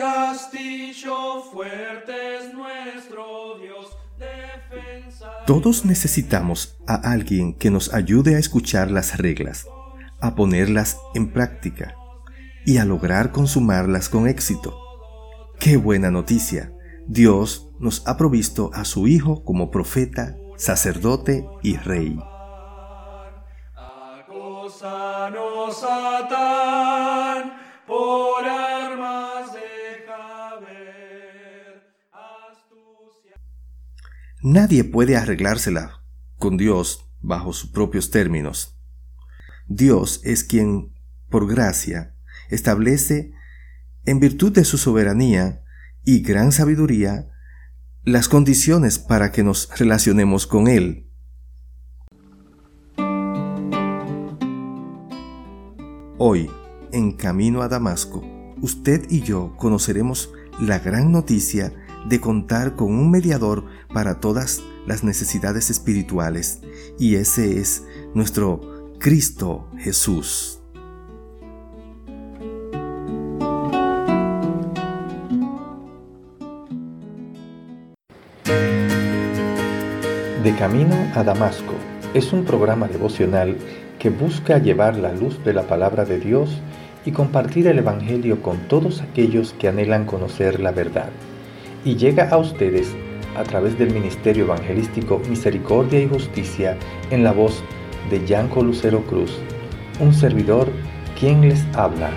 Castillo fuerte es nuestro Dios. Defensa Todos necesitamos a alguien que nos ayude a escuchar las reglas, a ponerlas en práctica y a lograr consumarlas con éxito. ¡Qué buena noticia! Dios nos ha provisto a su Hijo como profeta, sacerdote y rey. Por Nadie puede arreglársela con Dios bajo sus propios términos. Dios es quien, por gracia, establece, en virtud de su soberanía y gran sabiduría, las condiciones para que nos relacionemos con Él. Hoy, en camino a Damasco, usted y yo conoceremos la gran noticia de contar con un mediador para todas las necesidades espirituales, y ese es nuestro Cristo Jesús. De Camino a Damasco es un programa devocional que busca llevar la luz de la palabra de Dios y compartir el Evangelio con todos aquellos que anhelan conocer la verdad. Y llega a ustedes a través del Ministerio Evangelístico Misericordia y Justicia en la voz de Yanco Lucero Cruz, un servidor quien les habla.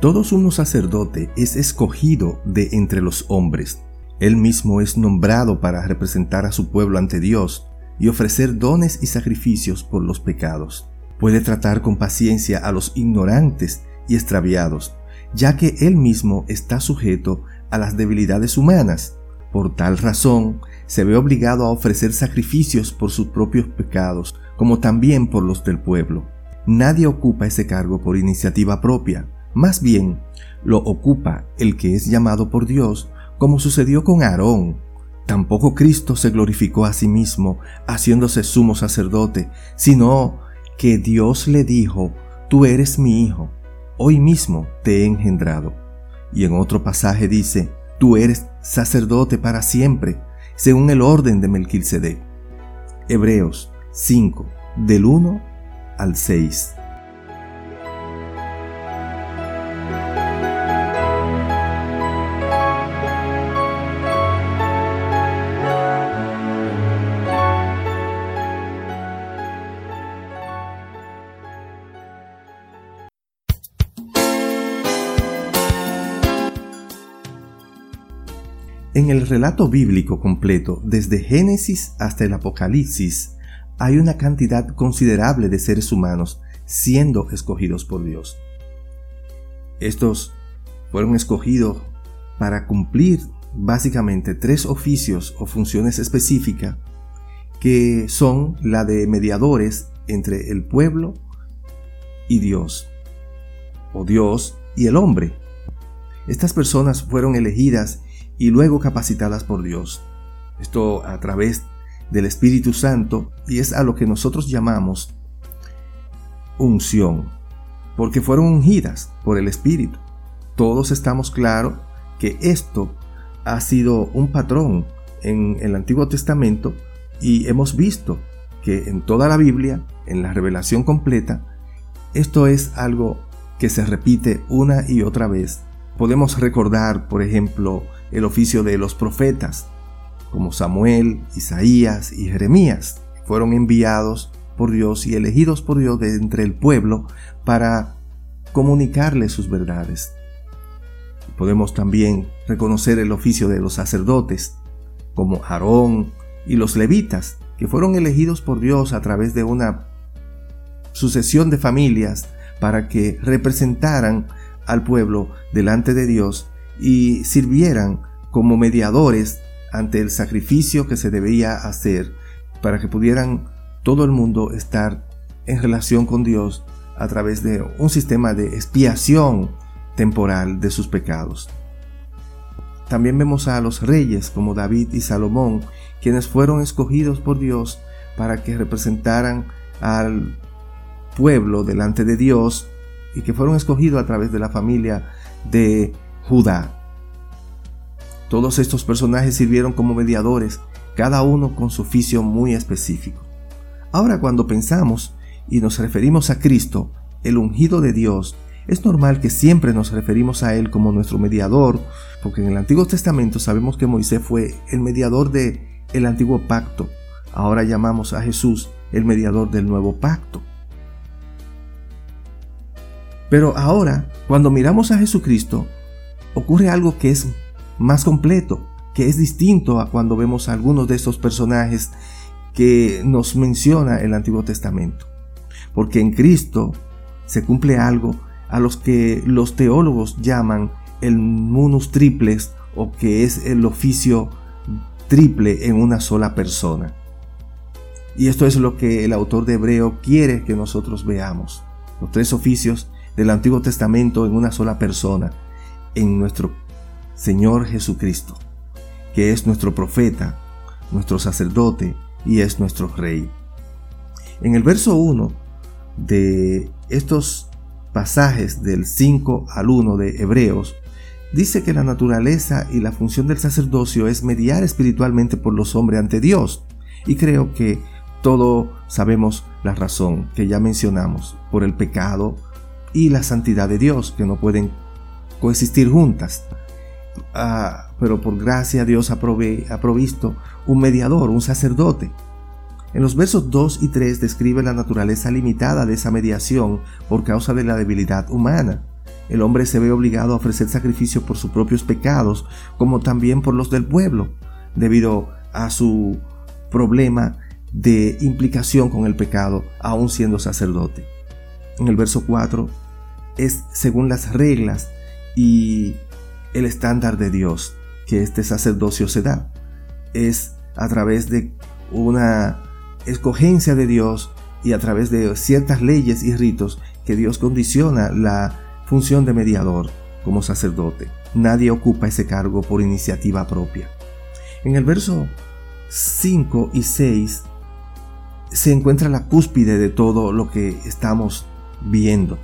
Todo sumo sacerdote es escogido de entre los hombres. Él mismo es nombrado para representar a su pueblo ante Dios y ofrecer dones y sacrificios por los pecados. Puede tratar con paciencia a los ignorantes y extraviados, ya que él mismo está sujeto a las debilidades humanas. Por tal razón, se ve obligado a ofrecer sacrificios por sus propios pecados, como también por los del pueblo. Nadie ocupa ese cargo por iniciativa propia, más bien, lo ocupa el que es llamado por Dios, como sucedió con Aarón. Tampoco Cristo se glorificó a sí mismo, haciéndose sumo sacerdote, sino que Dios le dijo, Tú eres mi hijo, hoy mismo te he engendrado. Y en otro pasaje dice, Tú eres sacerdote para siempre, según el orden de Melquisedec. Hebreos 5, del 1 al 6. En el relato bíblico completo, desde Génesis hasta el Apocalipsis, hay una cantidad considerable de seres humanos siendo escogidos por Dios. Estos fueron escogidos para cumplir básicamente tres oficios o funciones específicas que son la de mediadores entre el pueblo y Dios, o Dios y el hombre. Estas personas fueron elegidas y luego capacitadas por Dios. Esto a través del Espíritu Santo y es a lo que nosotros llamamos unción, porque fueron ungidas por el Espíritu. Todos estamos claros que esto ha sido un patrón en el Antiguo Testamento y hemos visto que en toda la Biblia, en la revelación completa, esto es algo que se repite una y otra vez. Podemos recordar, por ejemplo, el oficio de los profetas, como Samuel, Isaías y Jeremías. Fueron enviados por Dios y elegidos por Dios de entre el pueblo para comunicarles sus verdades. Podemos también reconocer el oficio de los sacerdotes, como Aarón y los levitas, que fueron elegidos por Dios a través de una sucesión de familias para que representaran al pueblo delante de Dios y sirvieran como mediadores ante el sacrificio que se debía hacer para que pudieran todo el mundo estar en relación con Dios a través de un sistema de expiación temporal de sus pecados. También vemos a los reyes como David y Salomón, quienes fueron escogidos por Dios para que representaran al pueblo delante de Dios y que fueron escogidos a través de la familia de Judá. Todos estos personajes sirvieron como mediadores, cada uno con su oficio muy específico. Ahora cuando pensamos y nos referimos a Cristo, el ungido de Dios, es normal que siempre nos referimos a Él como nuestro mediador, porque en el Antiguo Testamento sabemos que Moisés fue el mediador del el antiguo pacto. Ahora llamamos a Jesús el mediador del nuevo pacto. Pero ahora, cuando miramos a Jesucristo, ocurre algo que es más completo, que es distinto a cuando vemos a algunos de estos personajes que nos menciona el Antiguo Testamento. Porque en Cristo se cumple algo a los que los teólogos llaman el munus triples o que es el oficio triple en una sola persona. Y esto es lo que el autor de Hebreo quiere que nosotros veamos. Los tres oficios del Antiguo Testamento en una sola persona, en nuestro Señor Jesucristo, que es nuestro profeta, nuestro sacerdote y es nuestro rey. En el verso 1 de estos pasajes del 5 al 1 de Hebreos, dice que la naturaleza y la función del sacerdocio es mediar espiritualmente por los hombres ante Dios. Y creo que todo sabemos la razón que ya mencionamos, por el pecado y la santidad de Dios, que no pueden coexistir juntas. Ah, pero por gracia Dios ha, ha provisto un mediador, un sacerdote, en los versos 2 y 3 describe la naturaleza limitada de esa mediación por causa de la debilidad humana. El hombre se ve obligado a ofrecer sacrificio por sus propios pecados, como también por los del pueblo, debido a su problema de implicación con el pecado, aún siendo sacerdote. En el verso 4 es según las reglas y el estándar de Dios que este sacerdocio se da. Es a través de una escogencia de Dios y a través de ciertas leyes y ritos que Dios condiciona la función de mediador como sacerdote. Nadie ocupa ese cargo por iniciativa propia. En el verso 5 y 6 se encuentra la cúspide de todo lo que estamos viendo.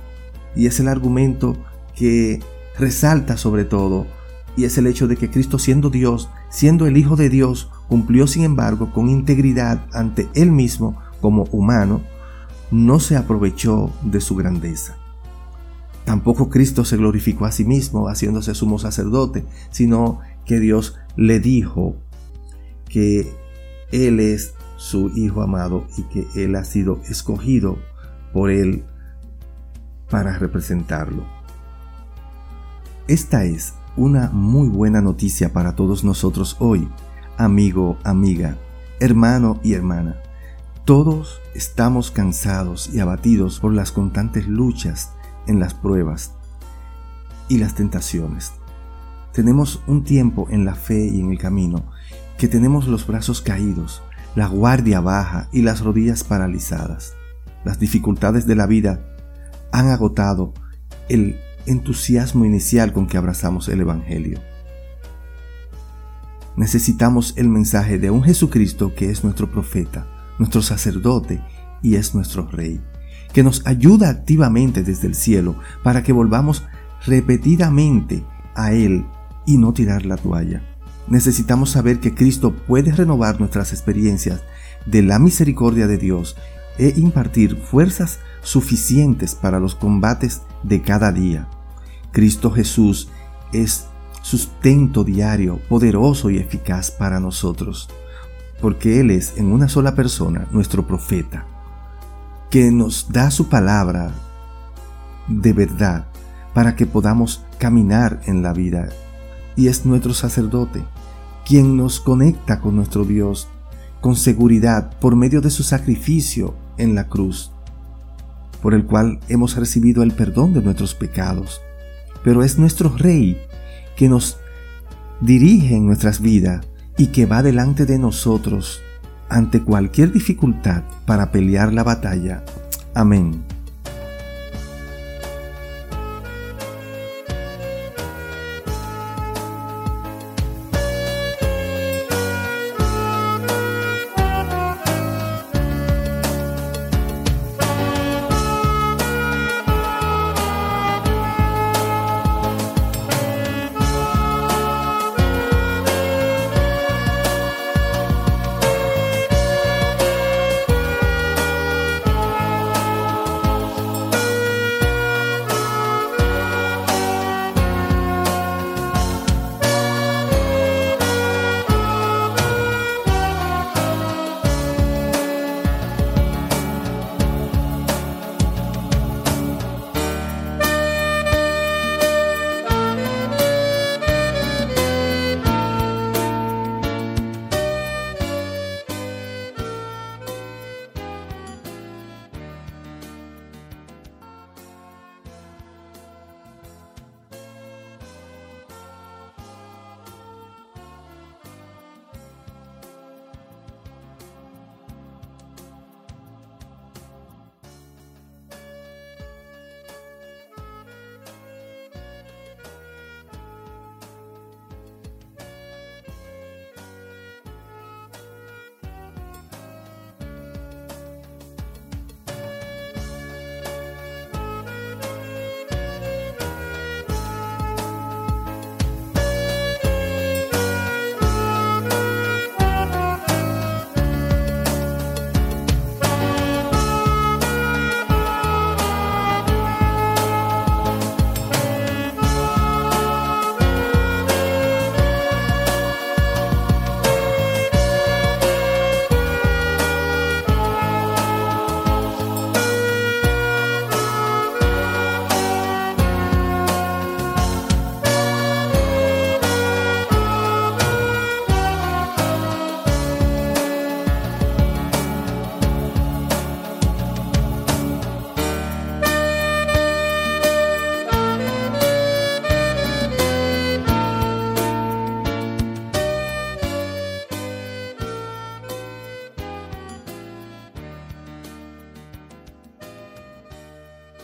Y es el argumento que resalta sobre todo, y es el hecho de que Cristo siendo Dios, siendo el Hijo de Dios, cumplió sin embargo con integridad ante él mismo como humano, no se aprovechó de su grandeza. Tampoco Cristo se glorificó a sí mismo haciéndose sumo sacerdote, sino que Dios le dijo que Él es su Hijo amado y que Él ha sido escogido por Él para representarlo. Esta es una muy buena noticia para todos nosotros hoy, amigo, amiga, hermano y hermana. Todos estamos cansados y abatidos por las constantes luchas en las pruebas y las tentaciones. Tenemos un tiempo en la fe y en el camino que tenemos los brazos caídos, la guardia baja y las rodillas paralizadas. Las dificultades de la vida han agotado el entusiasmo inicial con que abrazamos el Evangelio necesitamos el mensaje de un Jesucristo que es nuestro profeta, nuestro sacerdote y es nuestro rey, que nos ayuda activamente desde el cielo para que volvamos repetidamente a Él y no tirar la toalla. Necesitamos saber que Cristo puede renovar nuestras experiencias de la misericordia de Dios e impartir fuerzas suficientes para los combates de cada día. Cristo Jesús es sustento diario, poderoso y eficaz para nosotros, porque Él es en una sola persona nuestro profeta, que nos da su palabra de verdad para que podamos caminar en la vida, y es nuestro sacerdote, quien nos conecta con nuestro Dios con seguridad por medio de su sacrificio en la cruz, por el cual hemos recibido el perdón de nuestros pecados. Pero es nuestro Rey que nos dirige en nuestras vidas y que va delante de nosotros ante cualquier dificultad para pelear la batalla. Amén.